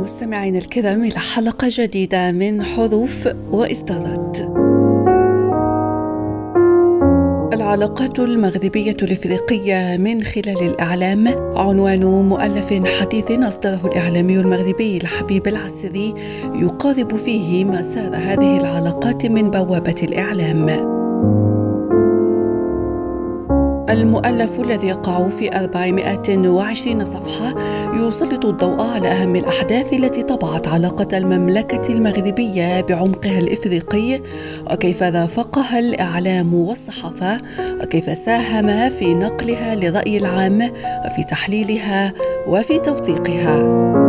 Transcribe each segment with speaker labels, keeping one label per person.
Speaker 1: مستمعينا الكرام إلى حلقة جديدة من حروف وإصدارات. العلاقات المغربية الإفريقية من خلال الإعلام عنوان مؤلف حديث أصدره الإعلامي المغربي الحبيب العسري يقارب فيه مسار هذه العلاقات من بوابة الإعلام. المؤلف الذي يقع في 420 صفحة يسلط الضوء على أهم الأحداث التي طبعت علاقة المملكة المغربية بعمقها الإفريقي وكيف رافقها الإعلام والصحافة وكيف ساهم في نقلها للرأي العام وفي تحليلها وفي توثيقها.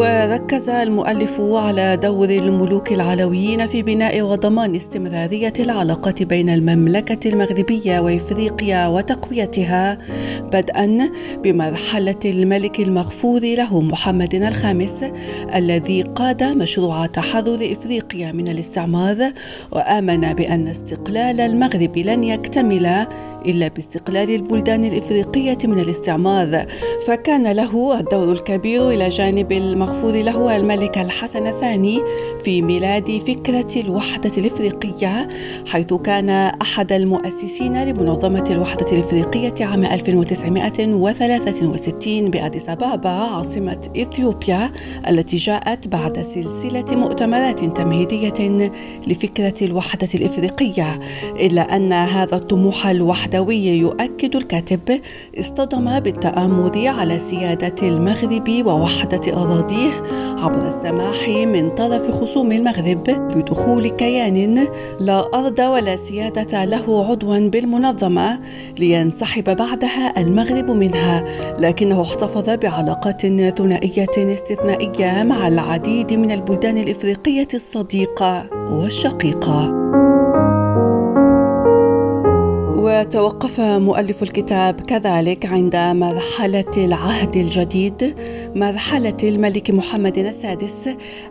Speaker 1: وركز المؤلف على دور الملوك العلويين في بناء وضمان استمرارية العلاقات بين المملكة المغربية وإفريقيا وتقويتها بدءا بمرحلة الملك المغفور له محمد الخامس الذي قاد مشروع تحرر إفريقيا من الاستعمار وآمن بأن استقلال المغرب لن يكتمل إلا باستقلال البلدان الإفريقية من الاستعمار فكان له الدور الكبير إلى جانب المغفور له الملك الحسن الثاني في ميلاد فكرة الوحدة الإفريقية حيث كان أحد المؤسسين لمنظمة الوحدة الإفريقية عام 1963 بأديس أبابا عاصمة إثيوبيا التي جاءت بعد سلسلة مؤتمرات تمهيدية لفكرة الوحدة الإفريقية. إلا أن هذا الطموح الوحدة الوحدوي يؤكد الكاتب اصطدم بالتآمر على سيادة المغرب ووحدة أراضيه عبر السماح من طرف خصوم المغرب بدخول كيان لا أرض ولا سيادة له عضوا بالمنظمة لينسحب بعدها المغرب منها لكنه احتفظ بعلاقات ثنائية استثنائية مع العديد من البلدان الإفريقية الصديقة والشقيقة. وتوقف مؤلف الكتاب كذلك عند مرحلة العهد الجديد مرحلة الملك محمد السادس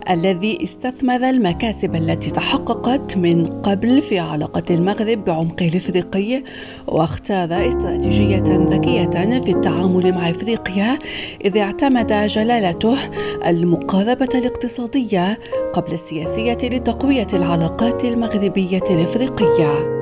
Speaker 1: الذي استثمر المكاسب التي تحققت من قبل في علاقة المغرب بعمقه الإفريقي واختار استراتيجية ذكية في التعامل مع إفريقيا إذ اعتمد جلالته المقاربة الاقتصادية قبل السياسية لتقوية العلاقات المغربية الإفريقية.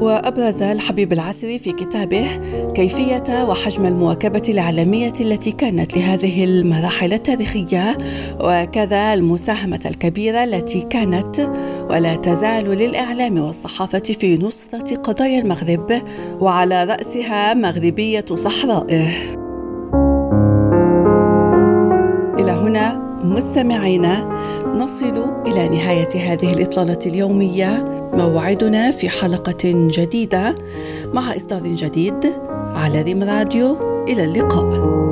Speaker 1: وأبرز الحبيب العسري في كتابه كيفية وحجم المواكبة الإعلامية التي كانت لهذه المراحل التاريخية وكذا المساهمة الكبيرة التي كانت ولا تزال للإعلام والصحافة في نصرة قضايا المغرب وعلى رأسها مغربية صحرائه. إلى هنا مستمعينا نصل إلى نهاية هذه الإطلالة اليومية موعدنا في حلقة جديدة مع إصدار جديد على ريم راديو. إلى اللقاء.